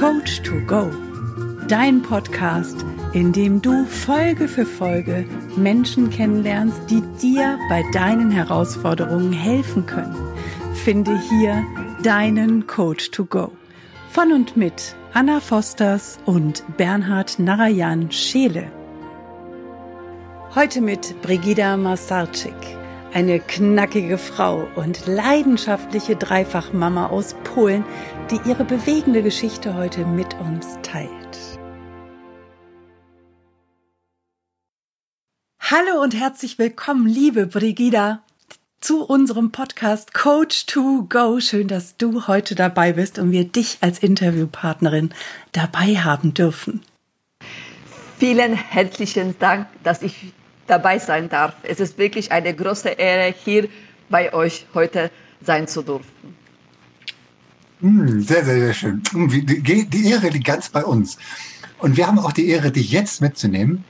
Coach to Go, dein Podcast, in dem du Folge für Folge Menschen kennenlernst, die dir bei deinen Herausforderungen helfen können. Finde hier deinen Coach to Go. Von und mit Anna Fosters und Bernhard Narayan Scheele. Heute mit Brigida Masarczyk eine knackige Frau und leidenschaftliche Dreifachmama aus Polen, die ihre bewegende Geschichte heute mit uns teilt. Hallo und herzlich willkommen, liebe Brigida, zu unserem Podcast Coach to Go. Schön, dass du heute dabei bist und wir dich als Interviewpartnerin dabei haben dürfen. Vielen herzlichen Dank, dass ich dabei sein darf. Es ist wirklich eine große Ehre, hier bei euch heute sein zu dürfen. Hm, sehr, sehr, sehr schön. Hm, die Ehre liegt ganz bei uns. Und wir haben auch die Ehre, dich jetzt mitzunehmen,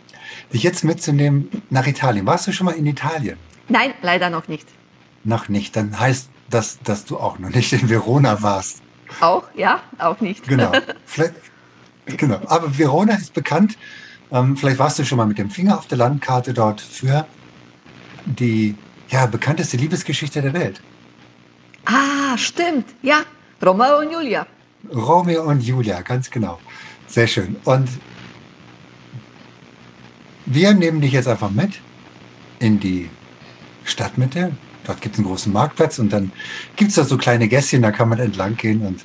dich jetzt mitzunehmen nach Italien. Warst du schon mal in Italien? Nein, leider noch nicht. Noch nicht. Dann heißt das, dass du auch noch nicht in Verona warst. Auch, ja, auch nicht. Genau. Vielleicht, genau. Aber Verona ist bekannt ähm, vielleicht warst du schon mal mit dem Finger auf der Landkarte dort für die ja, bekannteste Liebesgeschichte der Welt. Ah, stimmt. Ja, Romeo und Julia. Romeo und Julia, ganz genau. Sehr schön. Und wir nehmen dich jetzt einfach mit in die Stadtmitte. Dort gibt es einen großen Marktplatz und dann gibt es da so kleine Gässchen, da kann man entlang gehen und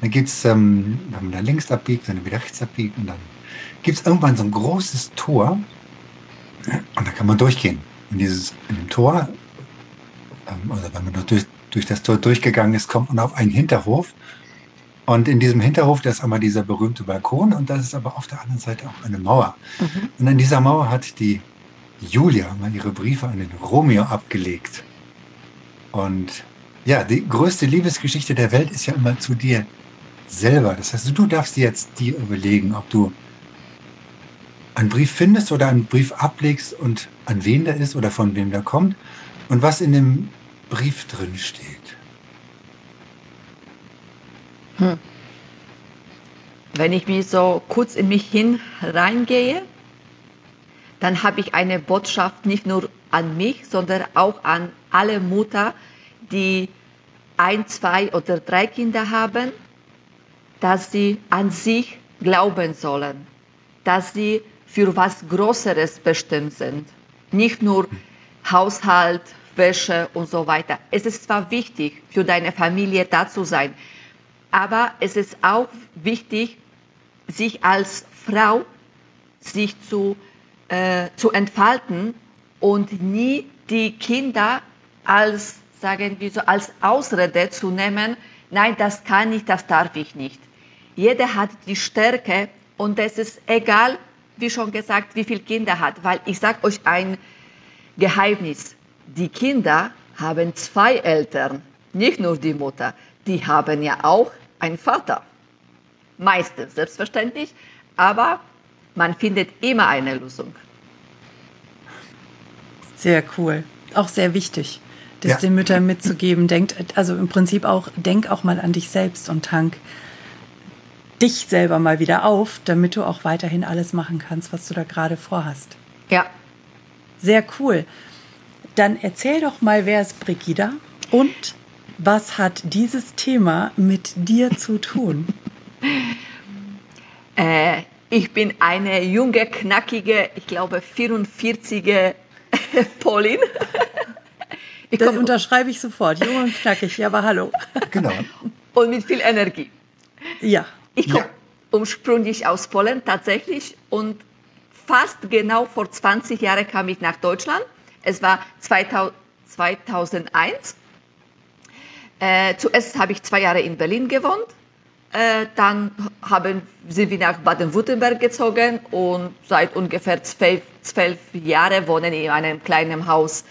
dann gibt es, ähm, wenn man da links abbiegt, dann wieder rechts abbiegt und dann gibt es irgendwann so ein großes Tor und da kann man durchgehen. In, dieses, in dem Tor, ähm, oder wenn man durch, durch das Tor durchgegangen ist, kommt man auf einen Hinterhof. Und in diesem Hinterhof, da ist einmal dieser berühmte Balkon und das ist aber auf der anderen Seite auch eine Mauer. Mhm. Und an dieser Mauer hat die Julia mal ihre Briefe an den Romeo abgelegt. Und ja, die größte Liebesgeschichte der Welt ist ja immer zu dir selber. Das heißt, du darfst jetzt dir überlegen, ob du einen Brief findest oder einen Brief ablegst und an wen der ist oder von wem der kommt und was in dem Brief drin steht. Hm. Wenn ich mich so kurz in mich hin reingehe, dann habe ich eine Botschaft nicht nur an mich, sondern auch an alle Mutter, die ein, zwei oder drei Kinder haben, dass sie an sich glauben sollen, dass sie für was Größeres bestimmt sind. Nicht nur Haushalt, Wäsche und so weiter. Es ist zwar wichtig, für deine Familie da zu sein, aber es ist auch wichtig, sich als Frau sich zu, äh, zu entfalten und nie die Kinder als, sagen wir so, als Ausrede zu nehmen, nein, das kann ich, das darf ich nicht. Jeder hat die Stärke und es ist egal, wie schon gesagt, wie viele Kinder hat, weil ich sage euch ein Geheimnis. Die Kinder haben zwei Eltern, nicht nur die Mutter. Die haben ja auch einen Vater. Meistens, selbstverständlich, aber man findet immer eine Lösung. Sehr cool. Auch sehr wichtig, das ja. den Müttern mitzugeben. Denkt, also im Prinzip auch, denk auch mal an dich selbst und tank dich selber mal wieder auf, damit du auch weiterhin alles machen kannst, was du da gerade vorhast. Ja. Sehr cool. Dann erzähl doch mal, wer ist Brigida und was hat dieses Thema mit dir zu tun? äh, ich bin eine junge, knackige, ich glaube 44er Polin. Ich das unterschreibe ich sofort. Jung und knackig, ja, aber hallo. Genau. Und mit viel Energie. Ja. Ich komme ja. ursprünglich aus Polen tatsächlich und fast genau vor 20 Jahren kam ich nach Deutschland. Es war 2000, 2001. Äh, zuerst habe ich zwei Jahre in Berlin gewohnt. Äh, dann haben, sind wir nach Baden-Württemberg gezogen und seit ungefähr zwölf, zwölf Jahren wohnen in einem kleinen Haus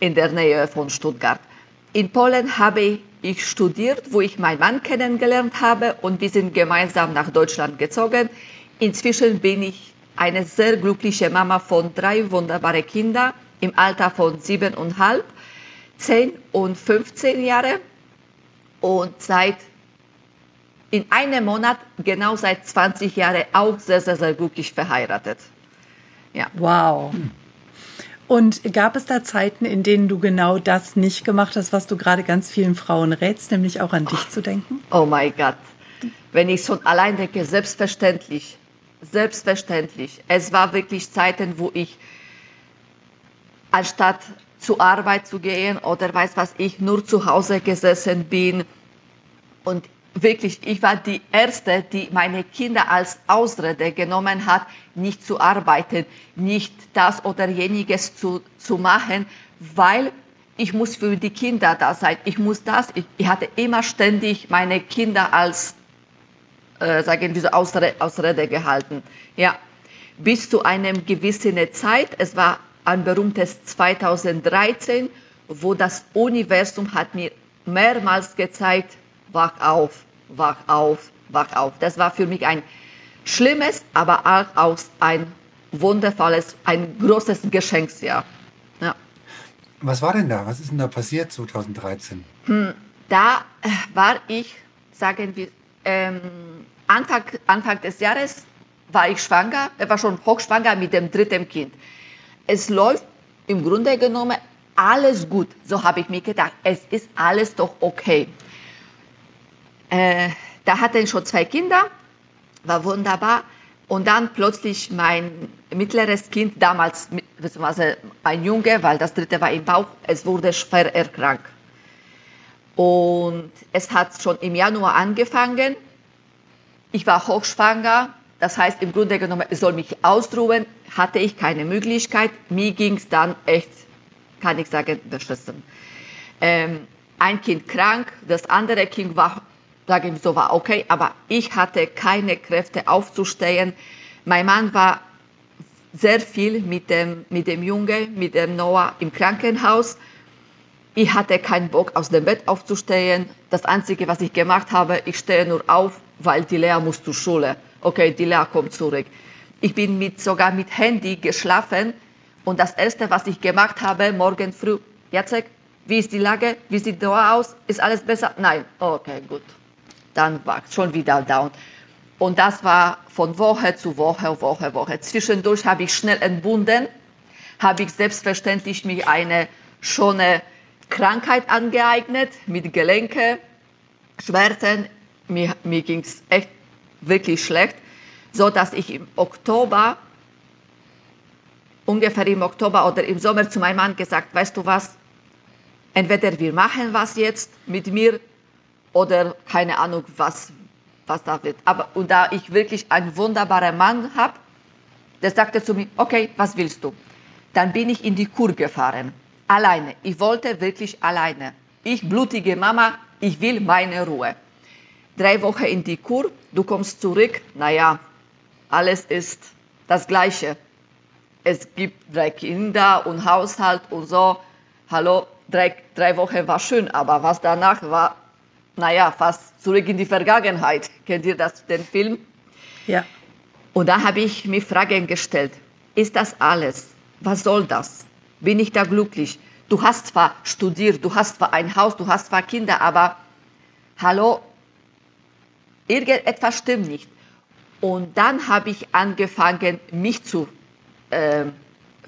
in der Nähe von Stuttgart. In Polen habe ich studiert, wo ich meinen Mann kennengelernt habe und wir sind gemeinsam nach Deutschland gezogen. Inzwischen bin ich eine sehr glückliche Mama von drei wunderbaren Kindern im Alter von siebeneinhalb, zehn und 15 Jahre. Und seit in einem Monat genau seit 20 Jahren auch sehr, sehr, sehr glücklich verheiratet. Ja. Wow. Und gab es da Zeiten, in denen du genau das nicht gemacht hast, was du gerade ganz vielen Frauen rätst, nämlich auch an dich zu denken? Oh mein Gott. Wenn ich schon allein denke, selbstverständlich. Selbstverständlich. Es war wirklich Zeiten, wo ich anstatt zur Arbeit zu gehen oder weiß was ich, nur zu Hause gesessen bin und wirklich, ich war die Erste, die meine Kinder als Ausrede genommen hat, nicht zu arbeiten, nicht das oder jeniges zu, zu machen, weil ich muss für die Kinder da sein. Ich muss das. Ich, ich hatte immer ständig meine Kinder als, äh, sagen diese Ausrede, Ausrede gehalten. Ja, bis zu einem gewissen Zeit. Es war ein berühmtes 2013, wo das Universum hat mir mehrmals gezeigt, wach auf, wach auf, wach auf. Das war für mich ein schlimmes, aber auch ein wundervolles, ein großes Geschenksjahr. Ja. Was war denn da? Was ist denn da passiert 2013? Hm, da äh, war ich, sagen wir, ähm, Anfang, Anfang des Jahres war ich schwanger, ich war schon hochschwanger mit dem dritten Kind. Es läuft im Grunde genommen alles gut. So habe ich mir gedacht, es ist alles doch okay. Äh, da hatte ich schon zwei Kinder, war wunderbar. Und dann plötzlich mein mittleres Kind, damals beziehungsweise ein Junge, weil das dritte war im Bauch, es wurde schwer erkrankt. Und es hat schon im Januar angefangen. Ich war hochschwanger, das heißt im Grunde genommen, ich soll mich ausruhen, hatte ich keine Möglichkeit. Mir ging es dann echt, kann ich sagen, beschissen. Ähm, ein Kind krank, das andere Kind war sage ich so, war okay, aber ich hatte keine Kräfte aufzustehen. Mein Mann war sehr viel mit dem, mit dem Junge, mit dem Noah im Krankenhaus. Ich hatte keinen Bock, aus dem Bett aufzustehen. Das Einzige, was ich gemacht habe, ich stehe nur auf, weil die Lea muss zur Schule. Okay, die Lea kommt zurück. Ich bin mit, sogar mit Handy geschlafen und das Erste, was ich gemacht habe, morgen früh, Jacek, wie ist die Lage? Wie sieht Noah aus? Ist alles besser? Nein. Okay, gut dann war schon wieder down. Und das war von Woche zu Woche, Woche, Woche. Zwischendurch habe ich schnell entbunden, habe ich selbstverständlich mir eine schöne Krankheit angeeignet mit Gelenke, Schmerzen. Mir, mir ging es echt wirklich schlecht, so dass ich im Oktober, ungefähr im Oktober oder im Sommer zu meinem Mann gesagt, weißt du was, entweder wir machen was jetzt mit mir oder keine Ahnung, was, was da wird. Aber und da ich wirklich einen wunderbaren Mann habe, der sagte zu mir, okay, was willst du? Dann bin ich in die Kur gefahren, alleine. Ich wollte wirklich alleine. Ich, blutige Mama, ich will meine Ruhe. Drei Wochen in die Kur, du kommst zurück, naja, alles ist das Gleiche. Es gibt drei Kinder und Haushalt und so. Hallo, drei, drei Wochen war schön, aber was danach war, naja, fast zurück in die Vergangenheit. Kennt ihr das, den Film? Ja. Und da habe ich mir Fragen gestellt. Ist das alles? Was soll das? Bin ich da glücklich? Du hast zwar studiert, du hast zwar ein Haus, du hast zwar Kinder, aber hallo, irgendetwas stimmt nicht. Und dann habe ich angefangen, mich zu äh,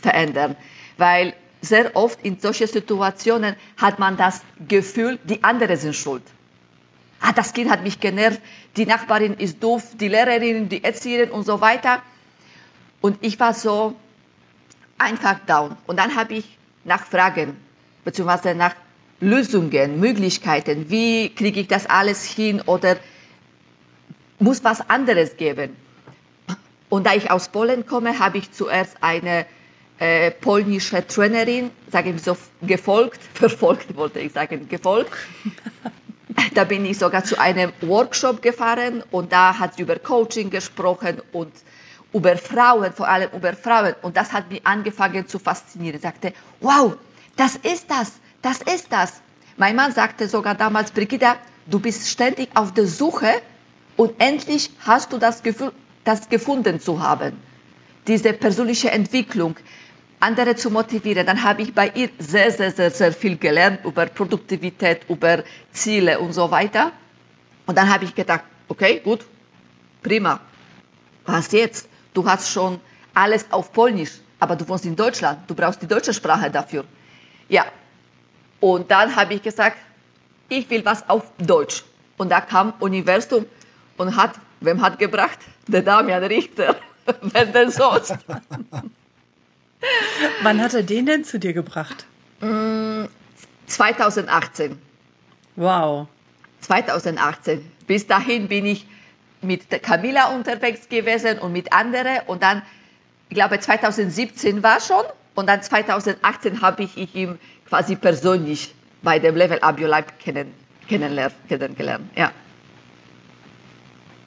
verändern, weil sehr oft in solchen Situationen hat man das Gefühl, die anderen sind schuld ah, das Kind hat mich genervt, die Nachbarin ist doof, die Lehrerin, die Erzieherin und so weiter. Und ich war so einfach down. Und dann habe ich nach Fragen, beziehungsweise nach Lösungen, Möglichkeiten, wie kriege ich das alles hin oder muss was anderes geben. Und da ich aus Polen komme, habe ich zuerst eine äh, polnische Trainerin, sage ich so, gefolgt, verfolgt wollte ich sagen, gefolgt. Da bin ich sogar zu einem Workshop gefahren und da hat sie über Coaching gesprochen und über Frauen, vor allem über Frauen. Und das hat mich angefangen zu faszinieren. Ich sagte, wow, das ist das, das ist das. Mein Mann sagte sogar damals, Brigitte, du bist ständig auf der Suche und endlich hast du das Gefühl, das gefunden zu haben. Diese persönliche Entwicklung, andere zu motivieren. Dann habe ich bei ihr sehr, sehr, sehr, sehr viel gelernt über Produktivität, über Ziele und so weiter. Und dann habe ich gedacht, okay, gut, prima. Was jetzt? Du hast schon alles auf Polnisch, aber du wohnst in Deutschland, du brauchst die deutsche Sprache dafür. Ja. Und dann habe ich gesagt, ich will was auf Deutsch. Und da kam Universum und hat, wem hat gebracht? Der Damian Richter. Wenn denn sonst. Wann hat er den denn zu dir gebracht? 2018. Wow. 2018. Bis dahin bin ich mit Camilla unterwegs gewesen und mit anderen. Und dann, ich glaube, 2017 war schon. Und dann 2018 habe ich ihn quasi persönlich bei dem Level Up Your Life kennen, kennengelernt. Ja.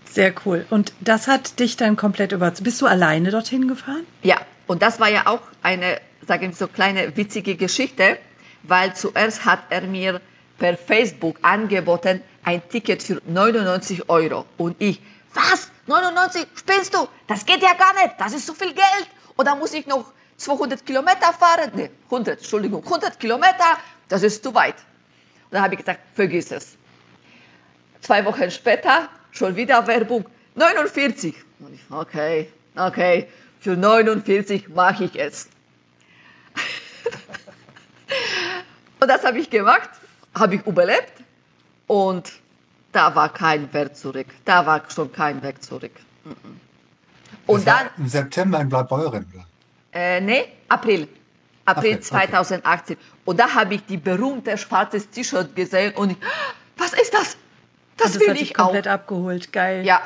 Sehr cool. Und das hat dich dann komplett überzeugt. Bist du alleine dorthin gefahren? Ja, und das war ja auch eine, sagen wir so, kleine witzige Geschichte, weil zuerst hat er mir per Facebook angeboten, ein Ticket für 99 Euro. Und ich, was? 99? Spinnst du? Das geht ja gar nicht. Das ist so viel Geld. Und dann muss ich noch 200 Kilometer fahren. Nee, 100, Entschuldigung, 100 Kilometer. Das ist zu weit. Und dann habe ich gesagt, vergiss es. Zwei Wochen später, schon wieder Werbung, 49. Und ich, okay, okay, für 49 mache ich es. und das habe ich gemacht, habe ich überlebt und da war kein Weg zurück. Da war schon kein Weg zurück. Und dann im September in Blaubeuren. Äh, nee, April. April okay, 2018. Okay. Und da habe ich die berühmte schwarze T-Shirt gesehen und ich, was ist das? Das, das will hat ich komplett auch. abgeholt. Geil. Ja.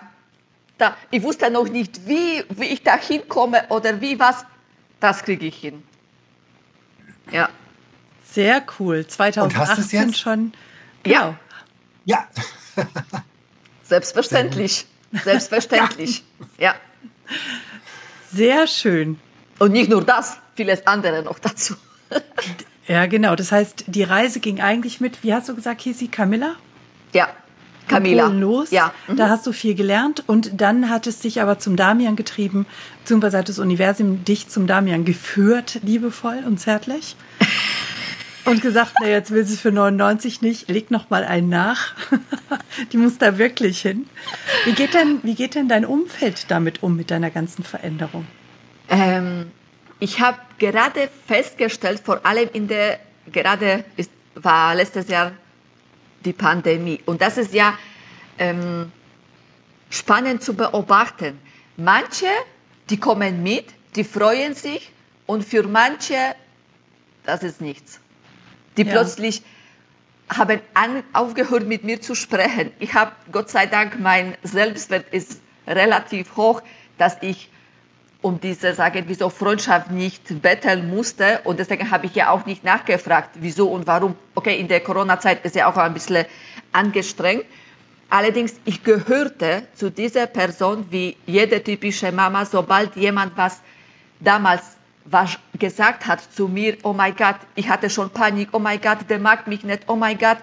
Da, ich wusste noch nicht, wie, wie ich da hinkomme oder wie was. Das kriege ich hin. Ja. Sehr cool. 2018 schon. Genau. Ja. ja. Selbstverständlich. Selbstverständlich. ja. Sehr schön. Und nicht nur das, vieles andere noch dazu. ja, genau. Das heißt, die Reise ging eigentlich mit, wie hast du gesagt, hieß sie Camilla? Ja, Camilla. los. Ja. Mhm. Da hast du viel gelernt und dann hat es dich aber zum Damian getrieben, beziehungsweise hat das Universum dich zum Damian geführt, liebevoll und zärtlich. und gesagt, na jetzt will sie es für 99 nicht, leg noch mal einen nach. Die muss da wirklich hin. Wie geht denn, wie geht denn dein Umfeld damit um mit deiner ganzen Veränderung? Ähm, ich habe gerade festgestellt, vor allem in der, gerade ist, war letztes Jahr die Pandemie. Und das ist ja ähm, spannend zu beobachten. Manche, die kommen mit, die freuen sich und für manche, das ist nichts. Die ja. plötzlich haben an, aufgehört mit mir zu sprechen. Ich habe, Gott sei Dank, mein Selbstwert ist relativ hoch, dass ich um diese, sagen wir so, Freundschaft nicht betteln musste. Und deswegen habe ich ja auch nicht nachgefragt, wieso und warum. Okay, in der Corona-Zeit ist ja auch ein bisschen angestrengt. Allerdings, ich gehörte zu dieser Person wie jede typische Mama, sobald jemand was damals was gesagt hat zu mir, oh mein Gott, ich hatte schon Panik, oh mein Gott, der mag mich nicht, oh mein Gott,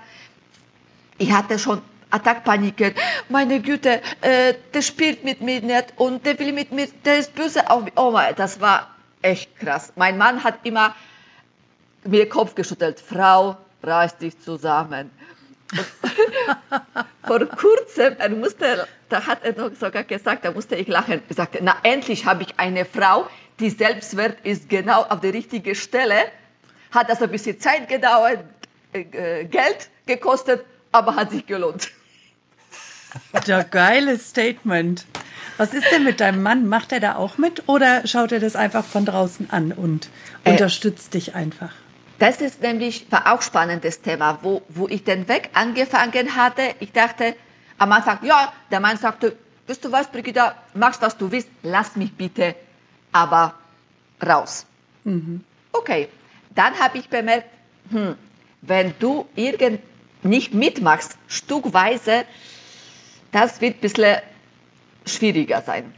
ich hatte schon Attackpaniken. Meine Güte, äh, der spielt mit mir nicht und der will mit mir, der ist böse auf mich. Oh mein, das war echt krass. Mein Mann hat immer mir Kopf geschüttelt. Frau, reiß dich zusammen. Vor kurzem, er musste, da hat er noch sogar gesagt, da musste ich lachen. Er sagte, na endlich habe ich eine Frau, die Selbstwert ist genau auf der richtigen Stelle. Hat das ein bisschen Zeit gedauert, äh, Geld gekostet, aber hat sich gelohnt. Ja, geiles Statement. Was ist denn mit deinem Mann? Macht er da auch mit oder schaut er das einfach von draußen an und äh, unterstützt dich einfach? Das ist nämlich war auch spannendes Thema, wo, wo ich den Weg angefangen hatte. Ich dachte am Anfang, ja, der Mann sagte, wisst du was, Brigitta, machst was du willst, lass mich bitte aber raus. Mhm. Okay, dann habe ich bemerkt, hm, wenn du irgend nicht mitmachst, stückweise, das wird ein bisschen schwieriger sein.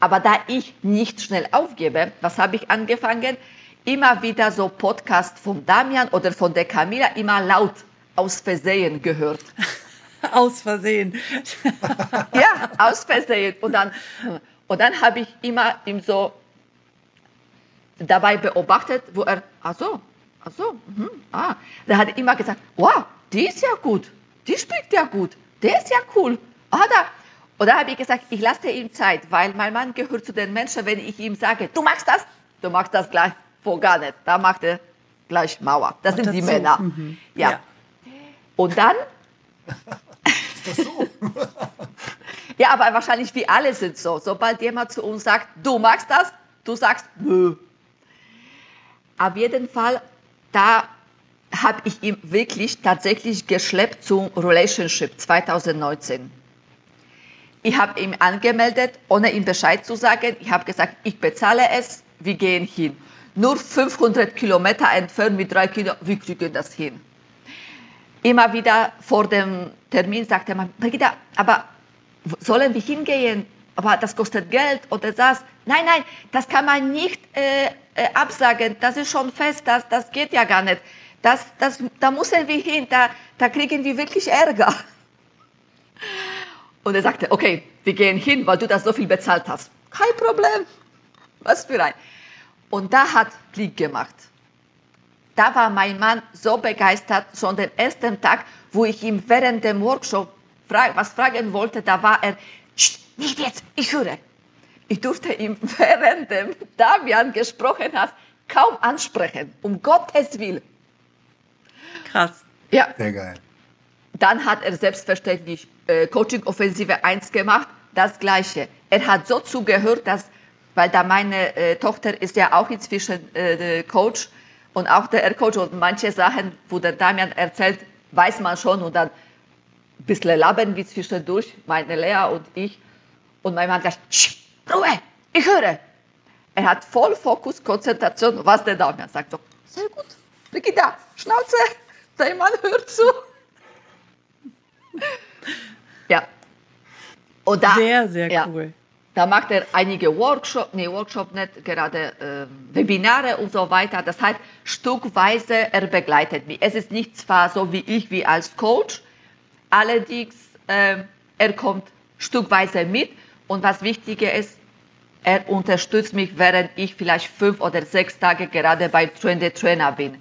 Aber da ich nicht schnell aufgebe, was habe ich angefangen? Immer wieder so Podcast von Damian oder von der Camilla immer laut aus Versehen gehört. aus Versehen. ja, aus Versehen. Und dann, und dann habe ich immer ihm so dabei beobachtet, wo er, ach so, ach so, mhm, ah. Da hat er immer gesagt, wow, die ist ja gut, die spricht ja gut, der ist ja cool. Ah, da. Und da habe ich gesagt, ich lasse ihm Zeit, weil mein Mann gehört zu den Menschen, wenn ich ihm sage, du machst das, du machst das gleich, wo gar nicht. Da macht er gleich Mauer. Das sind die Männer. Mhm. Ja. ja. Und dann. Ist das so? ja, aber wahrscheinlich wie alle sind so. Sobald jemand zu uns sagt, du magst das, du sagst, nö. Auf jeden Fall, da habe ich ihn wirklich tatsächlich geschleppt zum Relationship 2019. Ich habe ihn angemeldet, ohne ihm Bescheid zu sagen. Ich habe gesagt, ich bezahle es, wir gehen hin. Nur 500 Kilometer entfernt mit drei Kindern, wir kriegen das hin. Immer wieder vor dem Termin sagte man, Brigitte, aber sollen wir hingehen? Aber das kostet Geld oder das. Nein, nein, das kann man nicht äh, äh, absagen. Das ist schon fest, das, das geht ja gar nicht. Das, das, da müssen wir hin, da, da kriegen wir wirklich Ärger. Und er sagte, okay, wir gehen hin, weil du das so viel bezahlt hast. Kein Problem. Was für ein. Und da hat Klick gemacht. Da war mein Mann so begeistert, schon den ersten Tag, wo ich ihm während dem Workshop was fragen wollte, da war er, nicht jetzt, ich höre. Ich durfte ihn während dem Damian gesprochen hat, kaum ansprechen, um Gottes Willen. Krass. Ja. Sehr geil. Dann hat er selbstverständlich äh, Coaching Offensive 1 gemacht, das gleiche. Er hat so zugehört, dass, weil da meine äh, Tochter ist ja auch inzwischen äh, Coach und auch der Coach und manche Sachen, wo der Damian erzählt, weiß man schon und dann ein bisschen labern wir zwischendurch, meine Lea und ich. Und mein Mann sagt, Ruhe, ich höre. Er hat voll Fokus, Konzentration, was der Damian sagt. So, sehr gut, Brigitte, Schnauze, dein Mann hört zu. ja. Und da, sehr, sehr ja, cool. Da macht er einige Workshops, nee, Workshop nicht, gerade äh, Webinare und so weiter. Das heißt, stückweise, er begleitet mich. Es ist nicht zwar so wie ich, wie als Coach, allerdings, äh, er kommt stückweise mit. Und was wichtiger ist, er unterstützt mich, während ich vielleicht fünf oder sechs Tage gerade bei Train the Trainer bin.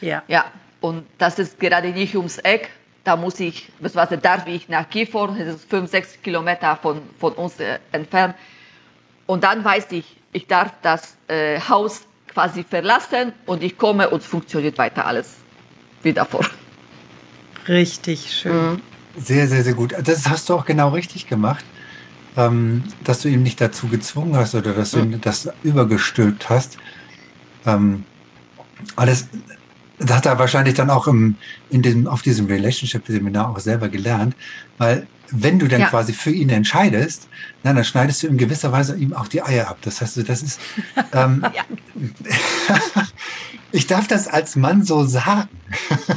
Ja. Ja. Und das ist gerade nicht ums Eck. Da muss ich, beziehungsweise darf ich nach Gifhorn, das ist fünf, sechs Kilometer von, von uns äh, entfernt. Und dann weiß ich, ich darf das äh, Haus quasi verlassen und ich komme und es funktioniert weiter alles wie davor. Richtig schön. Mhm. Sehr, sehr, sehr gut. Das hast du auch genau richtig gemacht, ähm, dass du ihn nicht dazu gezwungen hast oder dass du mhm. ihn das übergestülpt hast. Ähm, alles, das hat er wahrscheinlich dann auch im, in dem, auf diesem Relationship-Seminar auch selber gelernt, weil wenn du dann ja. quasi für ihn entscheidest, na, dann schneidest du in gewisser Weise ihm auch die Eier ab. Das heißt, das ist, ähm, ich darf das als Mann so sagen.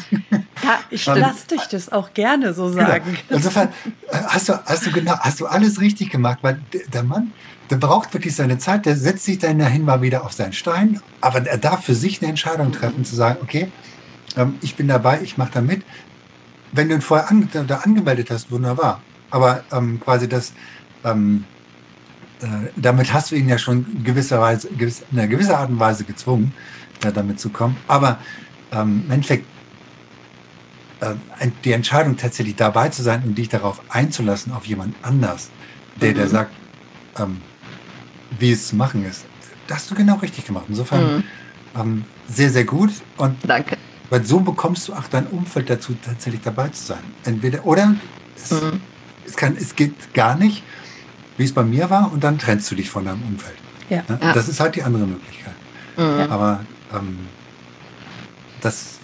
Ja, ich lasse dich das auch gerne so genau. sagen. Genau. Insofern äh, hast du, hast du genau, hast du alles richtig gemacht, weil der Mann, der braucht wirklich seine Zeit, der setzt sich dann dahin mal wieder auf seinen Stein, aber er darf für sich eine Entscheidung treffen, zu sagen, okay, ähm, ich bin dabei, ich mache da mit. Wenn du ihn vorher an, da angemeldet hast, wunderbar. Aber ähm, quasi das, ähm, äh, damit hast du ihn ja schon gewisserweise, gewiss, in einer gewisser Art und Weise gezwungen, ja, damit zu kommen. Aber ähm, im Endeffekt die Entscheidung tatsächlich dabei zu sein und dich darauf einzulassen, auf jemand anders, der, mhm. der sagt, ähm, wie es zu machen ist. Das hast du genau richtig gemacht. Insofern mhm. ähm, sehr, sehr gut. Und Danke. Weil so bekommst du auch dein Umfeld dazu, tatsächlich dabei zu sein. Entweder, oder es, mhm. es, kann, es geht gar nicht, wie es bei mir war, und dann trennst du dich von deinem Umfeld. Ja. ja? Das ist halt die andere Möglichkeit. Mhm. Aber ähm, das,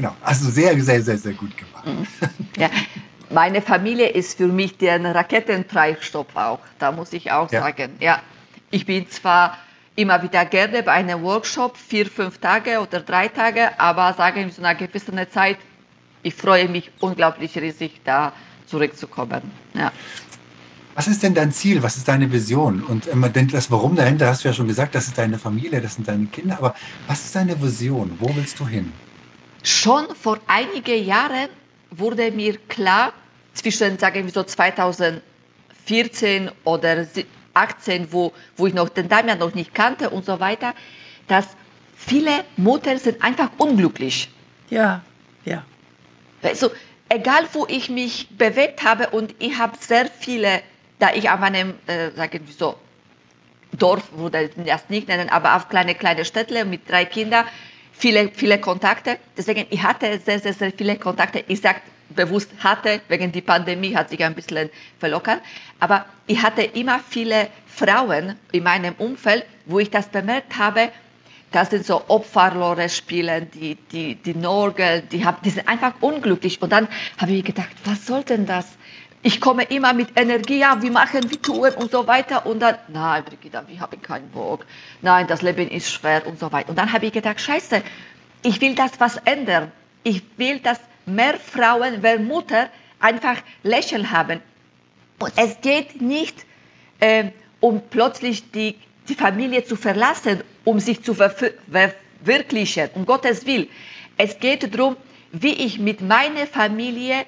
genau, also sehr, sehr, sehr, sehr gut gemacht. Mhm. Ja, meine Familie ist für mich der Raketentreibstoff auch. Da muss ich auch ja. sagen, ja, ich bin zwar immer wieder gerne bei einem Workshop, vier, fünf Tage oder drei Tage, aber sagen wir so eine gewisse Zeit, ich freue mich unglaublich riesig, da zurückzukommen. Ja. Was ist denn dein Ziel? Was ist deine Vision? Und denn das Warum dahinter hast du ja schon gesagt, das ist deine Familie, das sind deine Kinder. Aber was ist deine Vision? Wo willst du hin? Schon vor einigen Jahren wurde mir klar, zwischen, sagen wir so 2014 oder 18, wo, wo ich noch den Damian noch nicht kannte und so weiter, dass viele Mutter sind einfach unglücklich. Ja, ja. Also, egal wo ich mich bewegt habe und ich habe sehr viele, da ich auf einem, äh, sagen wir so, Dorf, würde ich das nicht nennen, aber auf kleine, kleine Städte mit drei Kindern, viele, viele Kontakte. Deswegen, ich hatte sehr, sehr, sehr viele Kontakte. Ich sage bewusst hatte, wegen der Pandemie hat sich ein bisschen verlockert. Aber ich hatte immer viele Frauen in meinem Umfeld, wo ich das bemerkt habe, das sind so Opferlore spielen, die, die, die Norgel, die, haben, die sind einfach unglücklich. Und dann habe ich gedacht, was soll denn das? Ich komme immer mit Energie, ja, wir machen, wir tun und so weiter. Und dann, nein, Brigitte, wir haben keinen Bock. Nein, das Leben ist schwer und so weiter. Und dann habe ich gedacht, scheiße, ich will das was ändern. Ich will, dass mehr Frauen, mehr Mutter einfach Lächeln haben. Und es geht nicht äh, um plötzlich die, die Familie zu verlassen, um sich zu verwirklichen, um Gottes Willen. Es geht darum, wie ich mit meiner Familie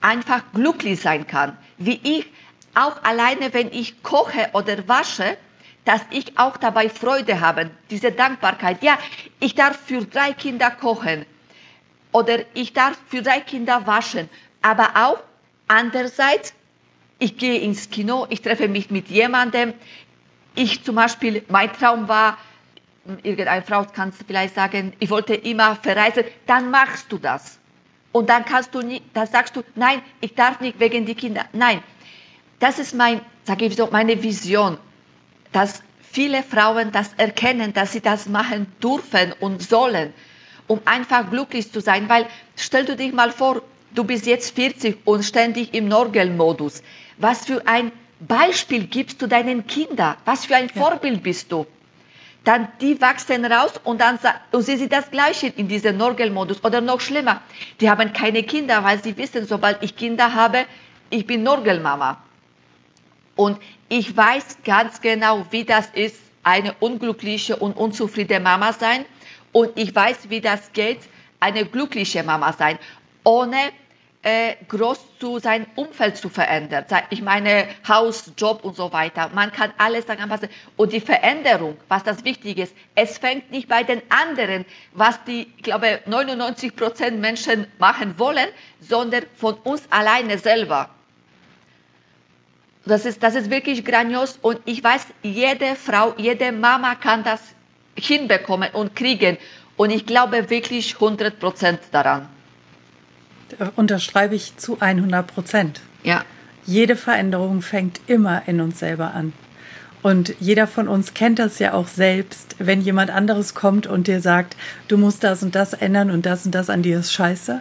einfach glücklich sein kann. Wie ich auch alleine, wenn ich koche oder wasche, dass ich auch dabei Freude habe, diese Dankbarkeit. Ja, ich darf für drei Kinder kochen oder ich darf für drei Kinder waschen, aber auch andererseits, ich gehe ins Kino, ich treffe mich mit jemandem. Ich zum Beispiel, mein Traum war, irgendeine Frau kann vielleicht sagen, ich wollte immer verreisen, dann machst du das. Und dann kannst du nicht, dann sagst du, nein, ich darf nicht wegen die Kinder. Nein, das ist mein, sage ich so, meine Vision, dass viele Frauen das erkennen, dass sie das machen dürfen und sollen, um einfach glücklich zu sein. Weil stell du dich mal vor, du bist jetzt 40 und ständig im Norgelmodus. Was für ein Beispiel gibst du deinen Kindern? Was für ein ja. Vorbild bist du? Dann die wachsen raus und dann und sie sind das Gleiche in diesem Norgelmodus oder noch schlimmer. Die haben keine Kinder, weil sie wissen, sobald ich Kinder habe, ich bin Norgelmama. Und ich weiß ganz genau, wie das ist, eine unglückliche und unzufriedene Mama sein. Und ich weiß, wie das geht, eine glückliche Mama sein, ohne äh, groß zu sein Umfeld zu verändern. Ich meine Haus, Job und so weiter. Man kann alles daran anpassen. Und die Veränderung, was das Wichtige ist, es fängt nicht bei den anderen, was die, ich glaube, 99 Prozent Menschen machen wollen, sondern von uns alleine selber. Das ist, das ist wirklich grandios und ich weiß, jede Frau, jede Mama kann das hinbekommen und kriegen. Und ich glaube wirklich 100 Prozent daran unterschreibe ich zu 100 Prozent. Ja. Jede Veränderung fängt immer in uns selber an. Und jeder von uns kennt das ja auch selbst, wenn jemand anderes kommt und dir sagt, du musst das und das ändern und das und das an dir ist scheiße,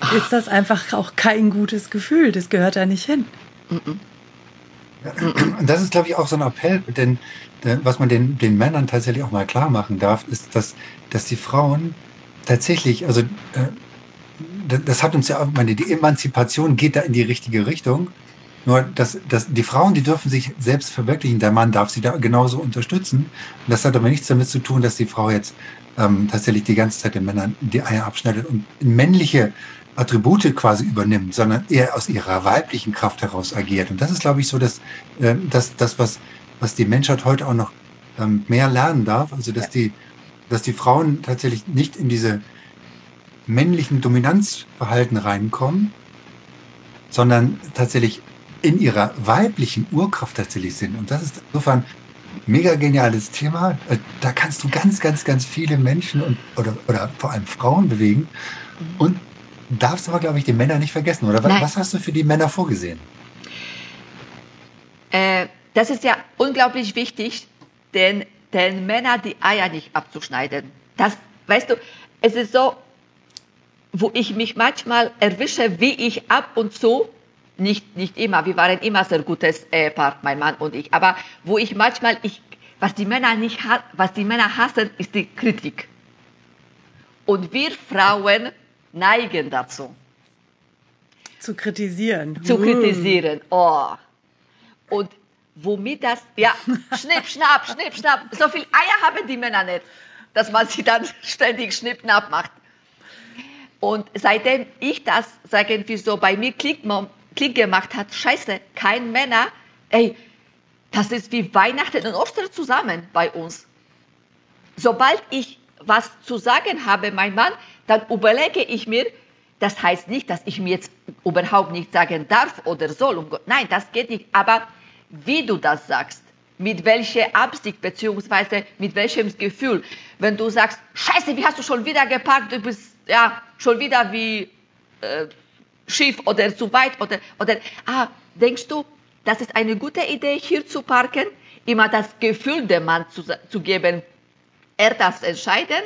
Ach. ist das einfach auch kein gutes Gefühl. Das gehört da nicht hin. Und das ist, glaube ich, auch so ein Appell, denn äh, was man den, den Männern tatsächlich auch mal klar machen darf, ist, dass, dass die Frauen tatsächlich, also äh, das hat uns ja auch, meine, die Emanzipation geht da in die richtige Richtung. Nur, dass, dass die Frauen, die dürfen sich selbst verwirklichen. Der Mann darf sie da genauso unterstützen. Und das hat aber nichts damit zu tun, dass die Frau jetzt ähm, tatsächlich die ganze Zeit den Männern die Eier abschneidet und männliche Attribute quasi übernimmt, sondern eher aus ihrer weiblichen Kraft heraus agiert. Und das ist, glaube ich, so, dass äh, das, das was, was die Menschheit heute auch noch ähm, mehr lernen darf. Also, dass die, dass die Frauen tatsächlich nicht in diese männlichen Dominanzverhalten reinkommen, sondern tatsächlich in ihrer weiblichen Urkraft tatsächlich sind. Und das ist insofern mega geniales Thema. Äh, da kannst du ganz, ganz, ganz viele Menschen und, oder, oder vor allem Frauen bewegen. Und darfst aber, glaube ich, die Männer nicht vergessen. Oder Nein. was hast du für die Männer vorgesehen? Äh, das ist ja unglaublich wichtig, den, den Männern die Eier nicht abzuschneiden. Das, weißt du, es ist so, wo ich mich manchmal erwische, wie ich ab und zu, nicht, nicht immer, wir waren immer sehr gutes Ehepaar, mein Mann und ich, aber wo ich manchmal, ich, was die Männer nicht, was die Männer hassen, ist die Kritik. Und wir Frauen neigen dazu. Zu kritisieren. Zu uh. kritisieren, oh. Und womit das, ja, schnipp, schnapp, schnipp, schnapp, so viel Eier haben die Männer nicht, dass man sie dann ständig schnipp, schnapp macht. Und seitdem ich das, sagen wir so, bei mir Klick, Klick gemacht hat, scheiße, kein Männer, ey, das ist wie Weihnachten und Ostern zusammen bei uns. Sobald ich was zu sagen habe, mein Mann, dann überlege ich mir, Das heißt nicht, dass ich mir jetzt überhaupt nicht sagen darf oder soll. Nein, das geht nicht. Aber wie du das sagst, mit welcher Absicht beziehungsweise mit welchem Gefühl, wenn du sagst, Scheiße, wie hast du schon wieder geparkt? Du bist ja schon wieder wie äh, schief oder zu weit oder oder ah, denkst du, das ist eine gute Idee, hier zu parken? Immer das Gefühl dem Mann zu, zu geben, er darf entscheiden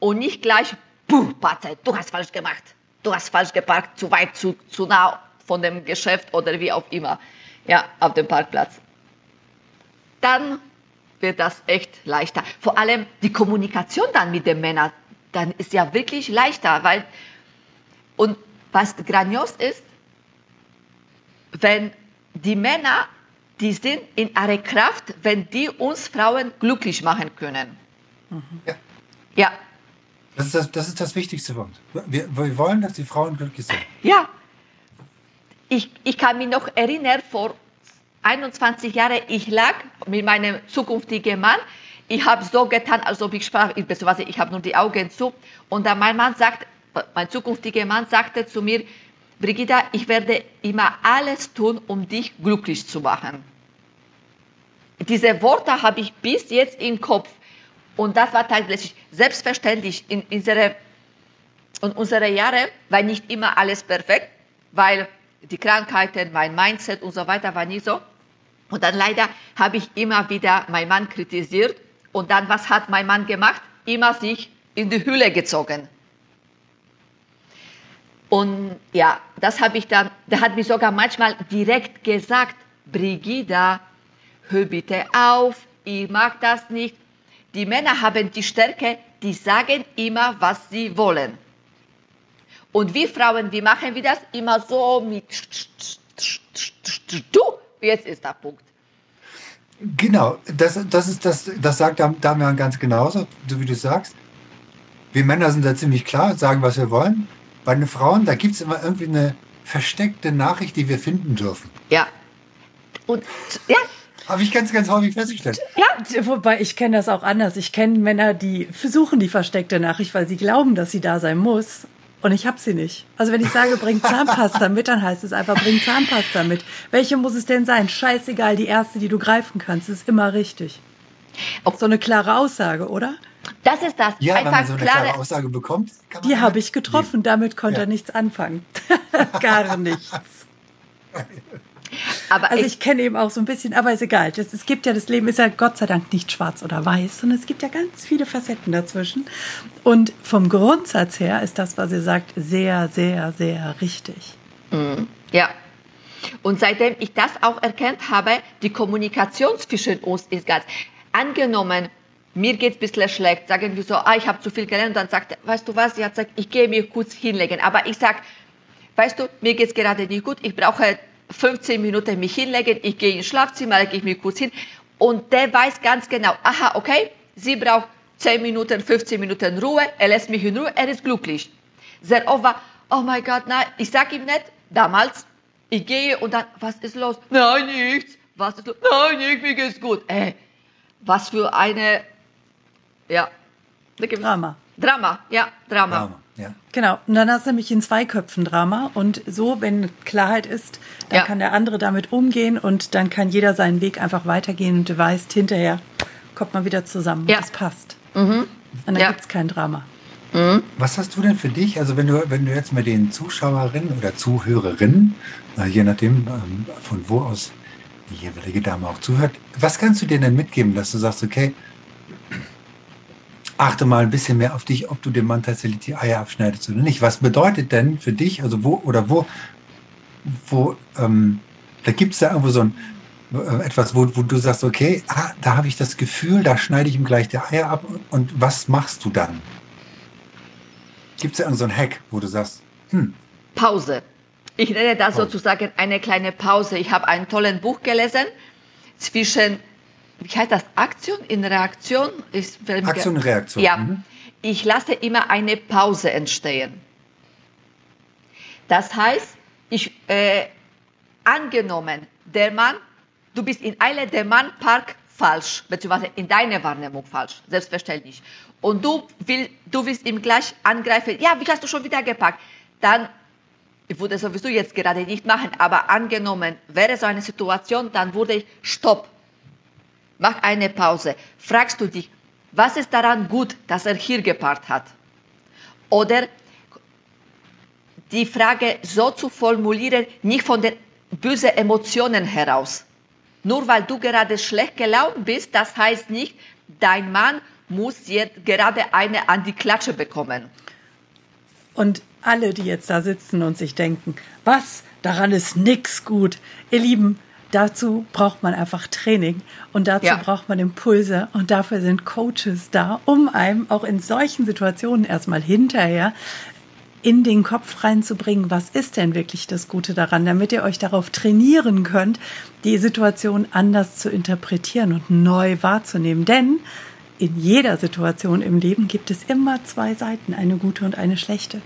und nicht gleich, puh, Patze, du hast falsch gemacht, du hast falsch geparkt, zu weit, zu, zu nah von dem Geschäft oder wie auch immer, ja, auf dem Parkplatz. Dann wird das echt leichter. Vor allem die Kommunikation dann mit den Männern, dann ist ja wirklich leichter, weil, und was grandios ist, wenn die Männer, die sind in ihrer Kraft, wenn die uns Frauen glücklich machen können. Ja. Ja, Das ist das, das ist das Wichtigste für uns. Wir, wir wollen, dass die Frauen glücklich sind. ja. Ich, ich kann mich noch erinnern, vor 21 Jahren, ich lag mit meinem zukünftigen Mann. Ich habe so getan, als ob ich sprach, beziehungsweise ich habe nur die Augen zu. Und dann mein Mann sagt, mein zukünftiger Mann sagte zu mir, Brigitta, ich werde immer alles tun, um dich glücklich zu machen. Diese Worte habe ich bis jetzt im Kopf. Und das war tatsächlich selbstverständlich in unsere, in unsere Jahre, war nicht immer alles perfekt, weil die Krankheiten, mein Mindset und so weiter war nicht so. Und dann leider habe ich immer wieder meinen Mann kritisiert. Und dann, was hat mein Mann gemacht? Immer sich in die Hülle gezogen. Und ja, das habe ich dann, der hat mir sogar manchmal direkt gesagt, Brigida, hör bitte auf, ich mag das nicht. Die Männer haben die Stärke, die sagen immer, was sie wollen. Und wir Frauen, wie machen wir das? Immer so mit du, jetzt ist der Punkt. Genau, das, das, ist das, das sagt Dam- Damian ganz genauso, so wie du sagst. Wir Männer sind da ziemlich klar, sagen, was wir wollen. Bei den Frauen, da gibt es immer irgendwie eine versteckte Nachricht, die wir finden dürfen. Ja. Und ja, Habe ich ganz, ganz häufig festgestellt. Ja, wobei ich kenne das auch anders. Ich kenne Männer, die versuchen die versteckte Nachricht, weil sie glauben, dass sie da sein muss. Und ich habe sie nicht. Also wenn ich sage, bring Zahnpasta mit, dann heißt es einfach, bring Zahnpasta mit. Welche muss es denn sein? Scheißegal, die erste, die du greifen kannst, ist immer richtig. Auch so eine klare Aussage, oder? das ist das. Ja, wenn man Einfach so eine klare, klare Aussage bekommt, kann man Die habe ich getroffen, damit konnte Ja. er nichts anfangen. Gar nichts. aber Also ich, ich kenne eben auch so ein bisschen, aber ist egal. Das, es gibt ja, das Leben ist ja Gott sei Dank nicht schwarz oder weiß, sondern es gibt ja ganz viele Facetten dazwischen. Und vom Grundsatz her ist das, was ihr sagt, sehr, sehr, sehr richtig. ja. Und seitdem ich das auch erkannt habe, die Kommunikation zwischen uns ist ganz. Angenommen, mir geht es ein bisschen schlecht, sagen wir so, ah, ich habe zu viel gelernt, dann sagt weißt du was, ich, hab gesagt, ich gehe mir kurz hinlegen. Aber ich sage, weißt du, mir geht es gerade nicht gut, ich brauche 15 Minuten mich hinlegen, ich gehe ins Schlafzimmer, lege ich mich kurz hin. Und der weiß ganz genau, aha, okay, sie braucht 10 Minuten, 15 Minuten Ruhe, er lässt mich in Ruhe, er ist glücklich. Sehr oft war, oh mein Gott, nein, ich sag ihm nicht, damals, ich gehe und dann, was ist los? Nein, nichts. Was ist los? Nein, nichts, mir geht's gut. Ey, was für eine, ja. Drama. Drama, ja, Drama. Drama, ja. Genau. Und dann hast du nämlich in zwei Köpfen Drama. Und so, wenn Klarheit ist, dann Ja. kann der andere damit umgehen und dann kann jeder seinen Weg einfach weitergehen und du weißt, hinterher kommt man wieder zusammen. Ja. Und das passt. Mhm. Und dann Ja. gibt's kein Drama. Was hast du denn für dich, also wenn du, wenn du jetzt mit den Zuschauerinnen oder Zuhörerinnen, äh, je nachdem, ähm, von wo aus die jeweilige Dame auch zuhört, was kannst du denen denn mitgeben, dass du sagst, okay, achte mal ein bisschen mehr auf dich, ob du dem Mann tatsächlich die Eier abschneidest oder nicht. Was bedeutet denn für dich, also wo oder wo, wo, ähm, da gibt es da irgendwo so ein, äh, etwas, wo, wo du sagst, okay, ah, da habe ich das Gefühl, da schneide ich ihm gleich die Eier ab und was machst du dann? Gibt es da irgendeinen so einen Hack, wo du sagst, hm, Pause. Ich nenne das Pause. sozusagen eine kleine Pause. Ich habe ein tolles Buch gelesen zwischen, wie heißt das, Aktion in Reaktion? Ich, Aktion und Reaktion. Ja, Mhm. ich lasse immer eine Pause entstehen. Das heißt, ich, äh, angenommen, der Mann, du bist in Eile, der Mann parkt falsch, beziehungsweise in deiner Wahrnehmung falsch, selbstverständlich. Und du, will, du willst ihm gleich angreifen, ja, wie hast du schon wieder geparkt? dann, ich würde sowieso jetzt gerade nicht machen, aber angenommen wäre so eine Situation, dann würde ich, stopp, mach eine Pause. Fragst du dich, was ist daran gut, dass er hier gepaart hat? Oder die Frage so zu formulieren, nicht von den bösen Emotionen heraus. Nur weil du gerade schlecht gelaunt bist, das heißt nicht, dein Mann muss jetzt gerade eine an die Klatsche bekommen. Und alle, die jetzt da sitzen und sich denken, was, daran ist nix gut. Ihr Lieben, dazu braucht man einfach Training und dazu ja. braucht man Impulse und dafür sind Coaches da, um einem auch in solchen Situationen erstmal hinterher in den Kopf reinzubringen, was ist denn wirklich das Gute daran, damit ihr euch darauf trainieren könnt, die Situation anders zu interpretieren und neu wahrzunehmen. Denn in jeder Situation im Leben gibt es immer zwei Seiten, eine gute und eine schlechte.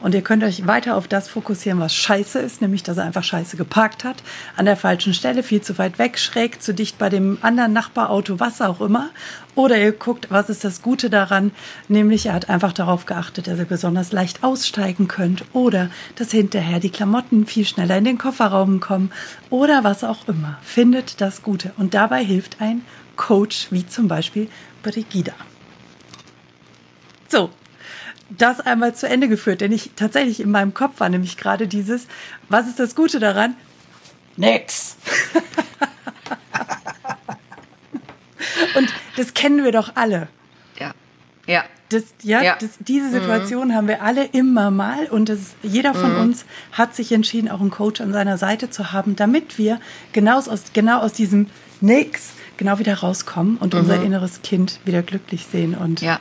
Und ihr könnt euch weiter auf das fokussieren, was scheiße ist, nämlich dass er einfach scheiße geparkt hat, an der falschen Stelle, viel zu weit weg, schräg, zu dicht bei dem anderen Nachbarauto, was auch immer. Oder ihr guckt, was ist das Gute daran, nämlich er hat einfach darauf geachtet, dass ihr besonders leicht aussteigen könnt oder dass hinterher die Klamotten viel schneller in den Kofferraum kommen oder was auch immer. Findet das Gute. Und dabei hilft ein Coach wie zum Beispiel Brigida. So, das einmal zu Ende geführt, denn ich tatsächlich in meinem Kopf war nämlich gerade dieses, was ist das Gute daran? Nix. Und das kennen wir doch alle. Ja. Ja. Das, ja, ja. Das, diese mhm. Situation mhm. haben wir alle immer mal und das, jeder von mhm. uns hat sich entschieden, auch einen Coach an seiner Seite zu haben, damit wir genau aus, genau aus diesem Nix genau wieder rauskommen und mhm. unser inneres Kind wieder glücklich sehen und ja.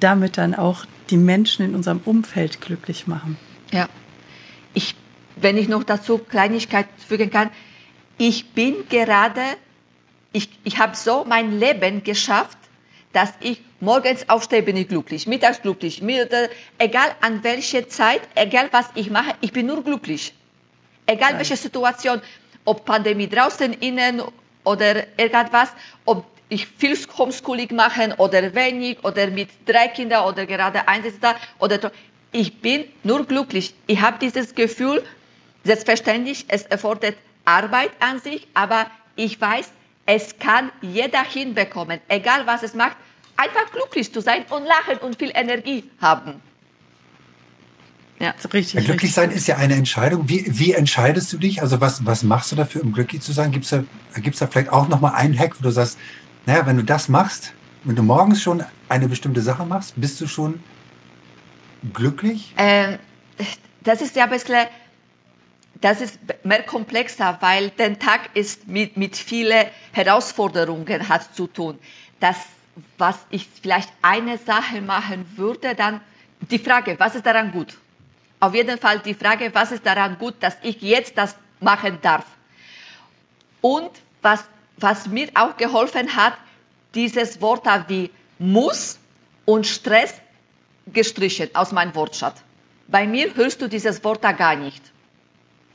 damit dann auch die Menschen in unserem Umfeld glücklich machen. Ja. Ich, wenn ich noch dazu Kleinigkeit fügen kann, ich bin gerade, ich, ich habe so mein Leben geschafft, dass ich morgens aufstehe, bin ich glücklich, mittags glücklich, egal an welcher Zeit, egal was ich mache, ich bin nur glücklich. Egal Nein. welche Situation, ob Pandemie draußen, innen oder irgendwas, ob ich viel Homeschooling machen oder wenig oder mit drei Kindern oder gerade eins ist da oder ich bin nur glücklich. Ich habe dieses Gefühl, selbstverständlich, es erfordert Arbeit an sich, aber ich weiß, es kann jeder hinbekommen, egal was es macht, einfach glücklich zu sein und lachen und viel Energie haben. Ja, richtig. Ja, glücklich sein ist ja eine Entscheidung. Wie, wie entscheidest du dich? Also was, was machst du dafür, um glücklich zu sein? Gibt es da, gibt's da vielleicht auch nochmal einen Hack, wo du sagst, naja, wenn du das machst, wenn du morgens schon eine bestimmte Sache machst, bist du schon glücklich? Ähm, das ist ja ein bisschen, das ist mehr komplexer, weil der Tag ist mit, mit vielen Herausforderungen hat zu tun. Das, was ich vielleicht eine Sache machen würde, dann die Frage, was ist daran gut? Auf jeden Fall die Frage, was ist daran gut, dass ich jetzt das machen darf? Und was was mir auch geholfen hat, dieses Wort wie muss und Stress gestrichen aus meinem Wortschatz. Bei mir hörst du dieses Wort da gar nicht.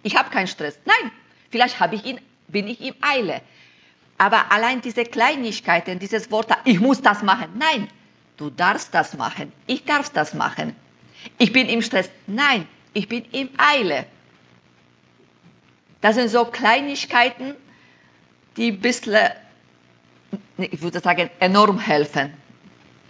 Ich habe keinen Stress. Nein, vielleicht habe ich ihn, bin ich im Eile. Aber allein diese Kleinigkeiten, dieses Wort, ich muss das machen. Nein, du darfst das machen. Ich darf das machen. Ich bin im Stress. Nein, ich bin im Eile. Das sind so Kleinigkeiten, die ein bisschen, ich würde sagen, enorm helfen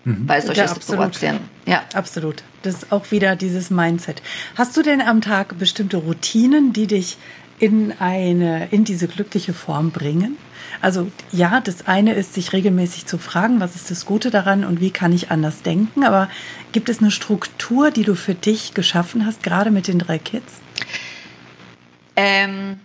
mhm. bei solchen ja, Situationen. Ja, absolut. Das ist auch wieder dieses Mindset. Hast du denn am Tag bestimmte Routinen, die dich in eine, in diese glückliche Form bringen? Also ja, das eine ist, sich regelmäßig zu fragen, was ist das Gute daran und wie kann ich anders denken. Aber gibt es eine Struktur, die du für dich geschaffen hast, gerade mit den drei Kids? Ähm,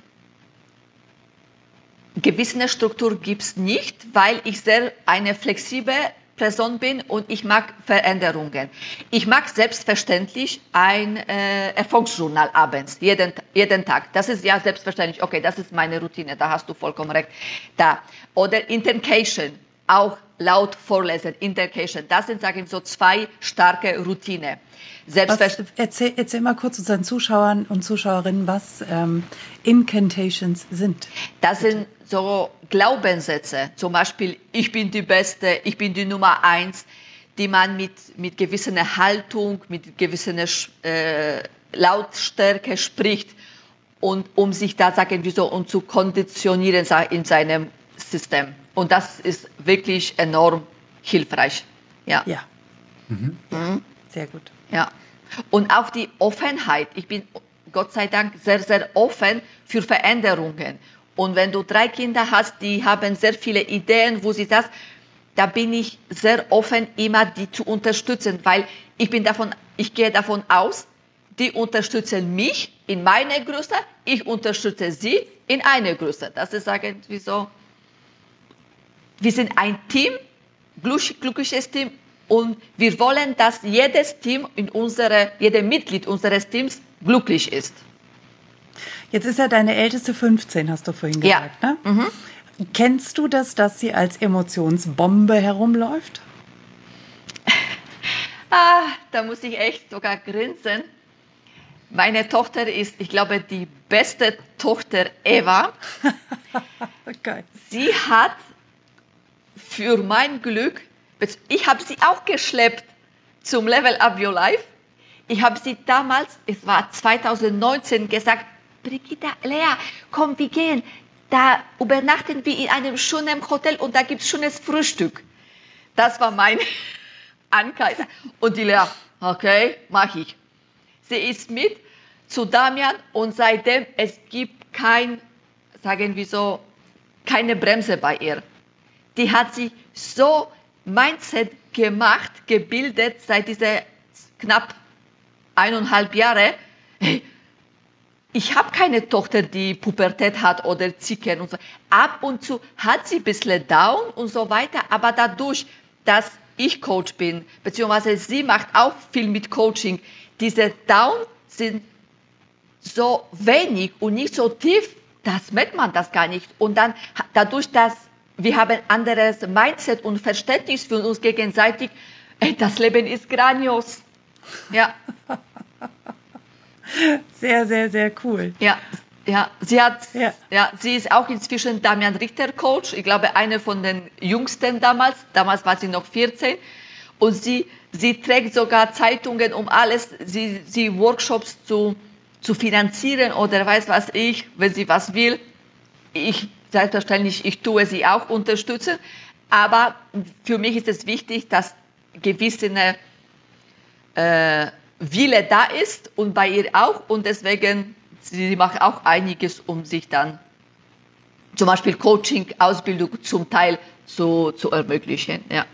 gewisse Struktur gibt es nicht, weil ich sehr eine flexible Person bin und ich mag Veränderungen. Ich mag selbstverständlich ein äh, Erfolgsjournal abends, jeden, jeden Tag. Das ist ja selbstverständlich, okay, das ist meine Routine, da hast du vollkommen recht. Da. Oder Intentation, auch laut vorlesen, Intercation. Das sind, sage ich, so zwei starke Routine. Selbstverständlich. Erzähl, erzähl mal kurz unseren Zuschauern und Zuschauerinnen, was ähm, Incantations sind. Das Bitte. sind so Glaubenssätze, zum Beispiel, ich bin die Beste, ich bin die Nummer eins, die man mit, mit gewisser Haltung, mit gewisser äh, Lautstärke spricht und um sich da sagen wir so und zu konditionieren in seinem System. Und das ist wirklich enorm hilfreich. Ja. Ja. Mhm. Mhm. Sehr gut. Ja. Und auch die Offenheit. Ich bin Gott sei Dank sehr, sehr offen für Veränderungen. Und wenn du drei Kinder hast, die haben sehr viele Ideen, wo sie das, da bin ich sehr offen, immer die zu unterstützen, weil ich bin davon, ich gehe davon aus, die unterstützen mich in meiner Größe, ich unterstütze sie in einer Größe. Das ist irgendwie so, wir sind ein Team, glückliches Team und wir wollen, dass jedes Team in unsere, jeder Mitglied unseres Teams glücklich ist. Jetzt ist ja deine älteste 15, hast du vorhin gesagt, ja. ne? Mhm. Kennst du das, dass sie als Emotionsbombe herumläuft? ah, da muss ich echt sogar grinsen. Meine Tochter ist, ich glaube, die beste Tochter ever. okay. Sie hat für mein Glück, ich habe sie auch geschleppt zum Level Up Your Life. Ich habe sie damals, es war 2019, gesagt, Brigitte, Lea, komm, wir gehen. Da übernachten wir in einem schönen Hotel und da gibt es schönes Frühstück. Das war mein Ankreis. Und die Lea, okay, mach ich. Sie ist mit zu Damian und seitdem es gibt kein, sagen wir so, keine Bremse bei ihr. Die hat sich so Mindset gemacht, gebildet seit diese knapp eineinhalb Jahre. Ich habe keine Tochter, die Pubertät hat oder Zicken und so. Ab und zu hat sie ein bisschen down und so weiter, aber dadurch, dass ich Coach bin, beziehungsweise sie macht auch viel mit Coaching, diese Down sind so wenig und nicht so tief, das merkt man das gar nicht. Und dann dadurch, dass wir haben anderes Mindset und Verständnis für uns gegenseitig, ey, das Leben ist grandios. Ja. Sehr, sehr, sehr cool. Ja, ja, sie hat, ja. ja, sie ist auch inzwischen Damian Richter Coach. Ich glaube, eine von den jüngsten damals. Damals war sie noch 14. Und sie, sie trägt sogar Zeitungen, um alles, sie, sie Workshops zu, zu finanzieren oder weiß was ich, wenn sie was will. Ich, selbstverständlich, ich tue sie auch unterstützen. Aber für mich ist es wichtig, dass gewisse äh, Wille da ist und bei ihr auch und deswegen sie macht auch einiges, um sich dann zum Beispiel Coaching, Ausbildung zum Teil zu, zu ermöglichen. Ja.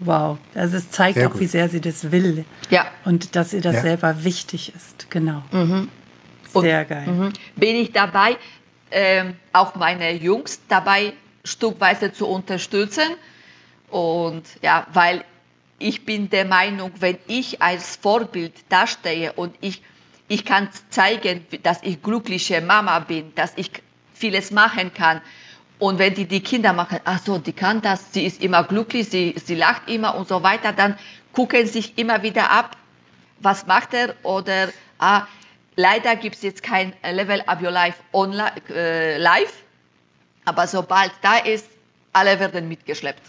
Wow, also es zeigt sehr auch, gut. wie sehr sie das will. Ja. Und dass ihr das ja. selber wichtig ist. Genau. Mhm. Sehr und, geil. Mhm. Bin ich dabei, äh, auch meine Jungs dabei stückweise zu unterstützen. Und ja, weil ich bin der Meinung, wenn ich als Vorbild dastehe und ich, ich kann zeigen, dass ich glückliche Mama bin, dass ich vieles machen kann. Und wenn die, die Kinder machen, ach so, die kann das, sie ist immer glücklich, sie, sie lacht immer und so weiter, dann gucken sich immer wieder ab, was macht er oder, ah, leider gibt es jetzt kein Level Up Your Life online, äh, live, aber sobald da ist, alle werden mitgeschleppt.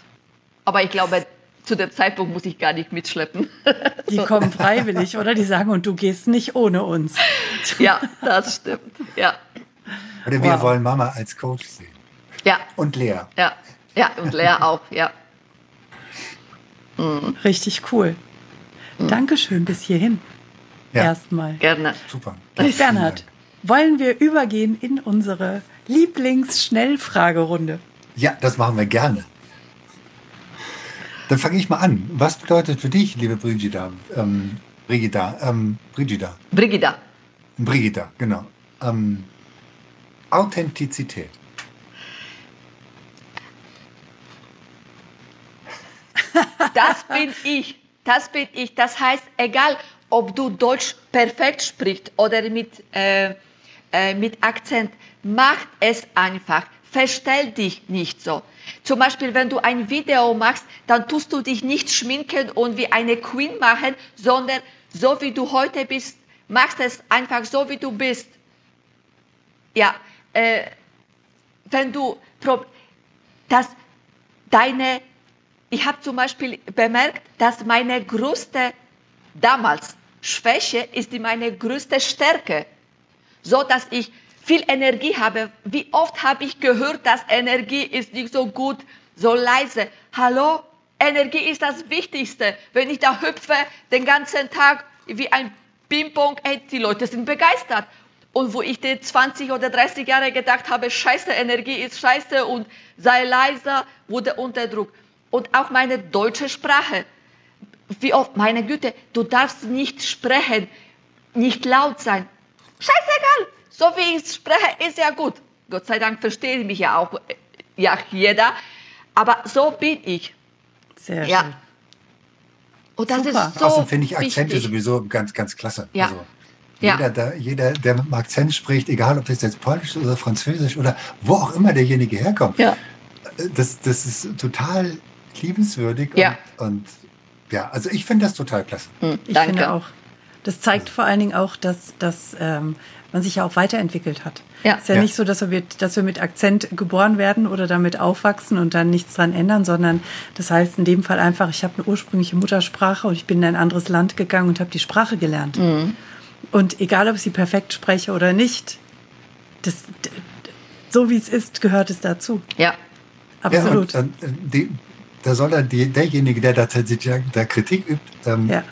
Aber ich glaube, zu dem Zeitpunkt muss ich gar nicht mitschleppen. Die kommen freiwillig, oder? Die sagen, und du gehst nicht ohne uns. Ja, das stimmt. Ja. Oder wir wow. wollen Mama als Coach sehen. Ja. Und Lea. Ja, ja und Lea auch, ja. Mhm. Richtig cool. Mhm. Dankeschön bis hierhin. Ja. Erstmal. Gerne. Super. Bernhard, wollen wir übergehen in unsere Lieblings-Schnellfragerunde? Ja, das machen wir gerne. Dann fange ich mal an. Was bedeutet für dich, liebe Brigida, ähm, Brigida, ähm, Brigida? Brigida. Brigida, genau. Ähm, Authentizität. Das bin ich. Das bin ich. Das heißt, egal, ob du Deutsch perfekt sprichst oder mit, äh, äh, mit Akzent, mach es einfach. Verstell dich nicht so. Zum Beispiel, wenn du ein Video machst, dann tust du dich nicht schminken und wie eine Queen machen, sondern so wie du heute bist, machst es einfach so wie du bist. Ja, äh, wenn du, dass ich habe zum Beispiel bemerkt, dass meine größte, damals Schwäche ist meine größte Stärke. So dass ich viel Energie habe. Wie oft habe ich gehört, dass Energie ist nicht so gut, so leise. Hallo? Energie ist das Wichtigste. Wenn ich da hüpfe den ganzen Tag wie ein Ping-Pong, die Leute sind begeistert. Und wo ich den 20 oder 30 Jahre gedacht habe, scheiße, Energie ist scheiße und sei leiser, wurde unter Druck. Und auch meine deutsche Sprache. Wie oft, meine Güte, du darfst nicht sprechen, nicht laut sein. Scheißegal, so wie ich spreche, ist ja gut. Gott sei Dank versteht mich ja auch ja, jeder. Aber so bin ich. Sehr ja. schön. Und das Super. ist so Außerdem finde ich Akzente wichtig. sowieso ganz, ganz klasse. Ja. Also, jeder, ja. der, jeder, der mit dem Akzent spricht, egal ob das jetzt Polnisch oder Französisch oder wo auch immer derjenige herkommt, ja. das, das ist total liebenswürdig. Ja. Und, und ja, also ich finde das total klasse. Hm, ich Danke. finde auch. Das zeigt vor allen Dingen auch, dass, dass ähm, man sich ja auch weiterentwickelt hat. Ja. Es ist ja, ja, nicht so, dass wir, dass wir mit Akzent geboren werden oder damit aufwachsen und dann nichts dran ändern, sondern das heißt in dem Fall einfach, ich habe eine ursprüngliche Muttersprache und ich bin in ein anderes Land gegangen und habe die Sprache gelernt. Mhm. Und egal, ob ich sie perfekt spreche oder nicht, das, so wie es ist, gehört es dazu. Ja. Absolut. Ja, und, und, die, da soll dann die, derjenige, der da tatsächlich der Kritik übt, ähm, ja.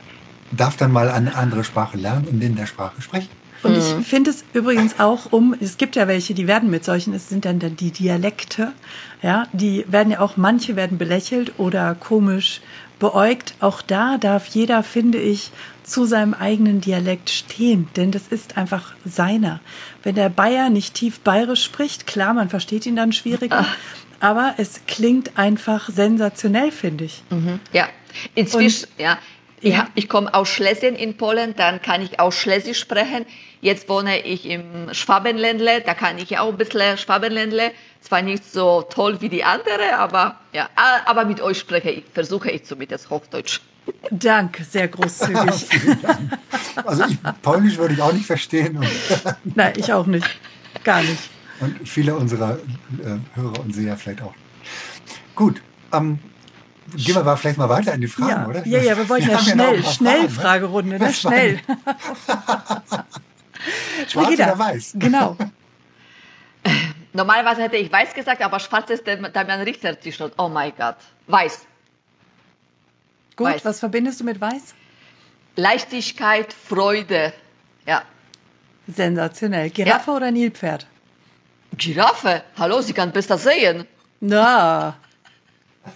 darf dann mal eine andere Sprache lernen und in der Sprache sprechen. Und mhm. ich finde es übrigens auch um, es gibt ja welche, die werden mit solchen, es sind dann die Dialekte, ja, die werden ja auch, manche werden belächelt oder komisch beäugt. Auch da darf jeder, finde ich, zu seinem eigenen Dialekt stehen, denn das ist einfach seiner. Wenn der Bayer nicht tief bayerisch spricht, klar, man versteht ihn dann schwieriger, Ach. Aber es klingt einfach sensationell, finde ich. Mhm. Ja, inzwischen, Und, ja. Ja, ich komme aus Schlesien in Polen, dann kann ich auch Schlesisch sprechen. Jetzt wohne ich im Schwabenländle, da kann ich auch ein bisschen Schwabenländle. Zwar nicht so toll wie die andere, aber ja, aber mit euch spreche ich, versuche ich zumindest Hochdeutsch. Danke, sehr großzügig. also ich, Polnisch würde ich auch nicht verstehen. Nein, ich auch nicht. Gar nicht. Und viele unserer äh, Hörer und Seher vielleicht auch. Gut. Ähm, Gehen wir mal vielleicht mal weiter in die Fragen, ja. oder? Ja, ja, wir wollten wir ja schnell, schnell Fragen, ne? Fragerunde, ne? Schnell. Schwarz oder weiß? Genau. Normalerweise hätte ich weiß gesagt, aber schwarz ist der Damian Richter T-Shirt. Oh mein Gott. Weiß. Gut, weiß. was verbindest du mit weiß? Leichtigkeit, Freude. Ja. Sensationell. Giraffe ja. oder Nilpferd? Giraffe. Hallo, sie kann besser sehen. Na,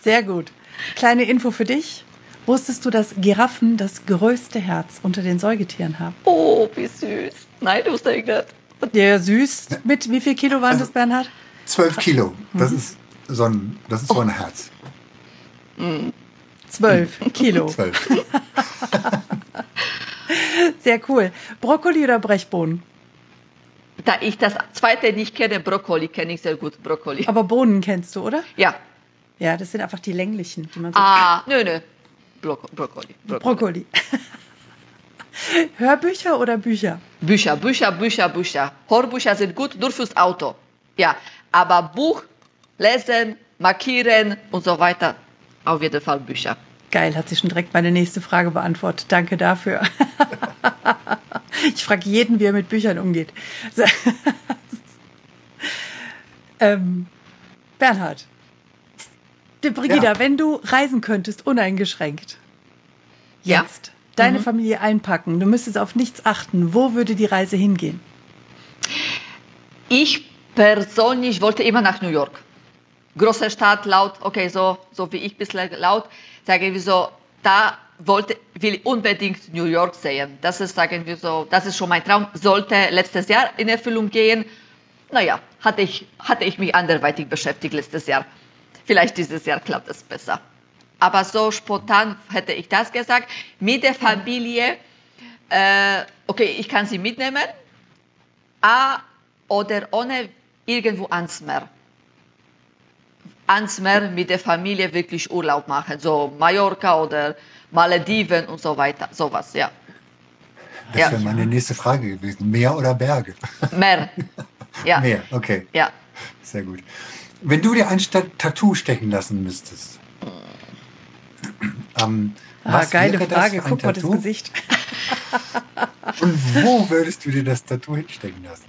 sehr gut. Kleine Info für dich. Wusstest du, dass Giraffen das größte Herz unter den Säugetieren haben? Oh, wie süß. Nein, du ich nicht. Ja, süß. Mit wie viel Kilo waren also, das, Bernhard? Zwölf Kilo. Das mhm. ist so ein, das ist so ein oh. Herz. Zwölf Kilo. Zwölf. Sehr cool. Brokkoli oder Brechbohnen? Da ich das zweite nicht kenne, Brokkoli kenne ich sehr gut. Brokkoli. Aber Bohnen kennst du, oder? Ja. Ja, das sind einfach die länglichen, die man so. Ah, nö, nö. Brokkoli. Brokkoli. Brokkoli. Hörbücher oder Bücher? Bücher, Bücher, Bücher, Bücher. Hörbücher sind gut, nur fürs Auto. Ja, aber Buch, lesen, markieren und so weiter, auf jeden Fall Bücher. Geil, hat sich schon direkt meine nächste Frage beantwortet. Danke dafür. ich frage jeden, wie er mit Büchern umgeht. ähm, Bernhard, Brigitta, ja. wenn du reisen könntest, uneingeschränkt, jetzt ja. deine mhm. Familie einpacken, du müsstest auf nichts achten, wo würde die Reise hingehen? Ich persönlich wollte immer nach New York. Große Stadt, laut, okay, so, so wie ich bislang laut, sage ich so, da wollte, will unbedingt New York sehen. Das ist, sagen wir so, das ist schon mein Traum. Sollte letztes Jahr in Erfüllung gehen. Naja, hatte ich, hatte ich mich anderweitig beschäftigt letztes Jahr. Vielleicht dieses Jahr klappt es besser. Aber so spontan hätte ich das gesagt. Mit der Familie, äh, okay, ich kann sie mitnehmen, A, oder ohne irgendwo ans Meer. Ans Meer mit der Familie wirklich Urlaub machen, so Mallorca oder Malediven und so weiter, sowas, ja. Das ja. wäre meine nächste Frage gewesen. Meer oder Berge? Meer. Ja. Meer, okay. Ja. Sehr gut. Wenn du dir ein Tattoo stechen lassen müsstest, ähm, Ah, Was geile wäre das Frage. ein Guck mal das Tattoo? Gesicht. Und wo würdest du dir das Tattoo hinstecken lassen?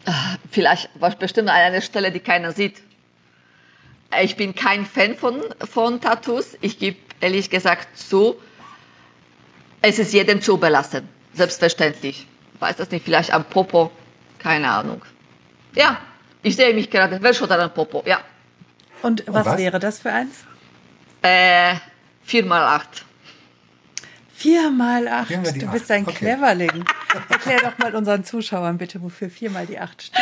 Vielleicht was bestimmt an einer Stelle, die keiner sieht. Ich bin kein Fan von, von Tattoos. Ich gebe ehrlich gesagt zu, es ist jedem zu überlassen. Selbstverständlich. Weiß das nicht, vielleicht am Popo. Keine Ahnung. Ja, ich sehe mich gerade. Wer schaut an am Popo? Ja. Und was, was? wäre das für eins? Äh, 4 mal 8 Vier mal acht. Vier mal die du acht. bist ein Okay. Cleverling. Erklär doch mal unseren Zuschauern bitte, wofür vier mal die acht steht.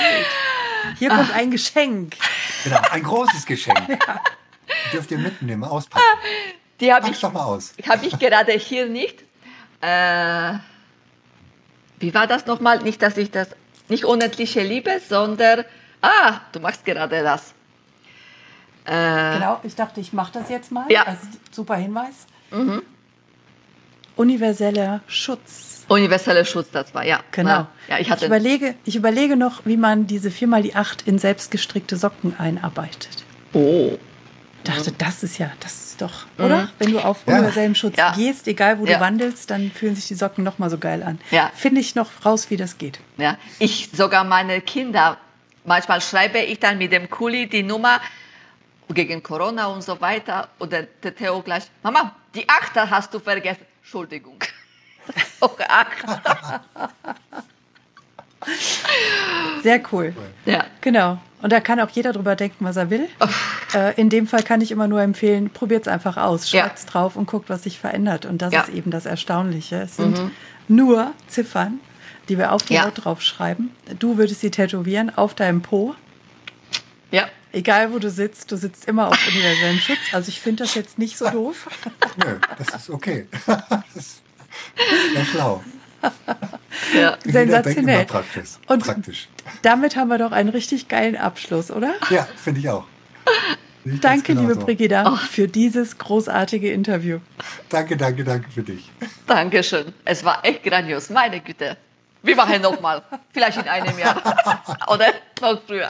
Hier kommt ein Geschenk. Genau, ein großes Geschenk. Dürft ihr mitnehmen, auspacken. Die habe ich, doch mal aus. hab ich gerade hier nicht. Äh, wie war das nochmal? Nicht, dass ich das, nicht unendliche Liebe, sondern, ah, du machst gerade das. Äh, Genau, ich dachte, ich mache das jetzt mal. Ja. Das ist ein super Hinweis. Universeller Schutz. Universeller Schutz, das war, ja. Genau. Ja, ja ich hatte, überlege, ich überlege noch, wie man diese viermal die acht in selbstgestrickte Socken einarbeitet. oh, Dachte, das ist ja, das ist doch, oder? Wenn du auf Ja. universellem Schutz Ja. gehst, egal wo Ja. du wandelst, dann fühlen sich die Socken noch mal so geil an. Ja. Finde ich noch raus, wie das geht. ja. Ich, sogar meine Kinder, manchmal schreibe ich dann mit dem Kuli die Nummer gegen Corona und so weiter. Und der, der Theo gleich, Mama, die Achter hast du vergessen. Entschuldigung. acht. Sehr cool. Ja. Genau. Und da kann auch jeder drüber denken, was er will. Äh, in dem Fall kann ich immer nur empfehlen, probiert's einfach aus, Ja. schreibt's drauf und guckt, was sich verändert. Und das Ja. ist eben das Erstaunliche. Es sind nur Ziffern, die wir auf die Ja. Haut draufschreiben. Du würdest sie tätowieren auf deinem Po. Ja. Egal wo du sitzt, du sitzt immer auf universellem Schutz. Also ich finde das jetzt nicht so doof. Nö, das ist okay. das ja schlau. ja. Sensationell. praktisch. Und praktisch. damit haben wir doch einen richtig geilen Abschluss, oder? Ja, finde ich auch. Ich Danke, liebe Brigida, für dieses großartige Interview. Danke, danke, danke für dich. Dankeschön. Es war echt grandios. Meine Güte. Wir machen nochmal. Vielleicht in einem Jahr. Oder noch früher.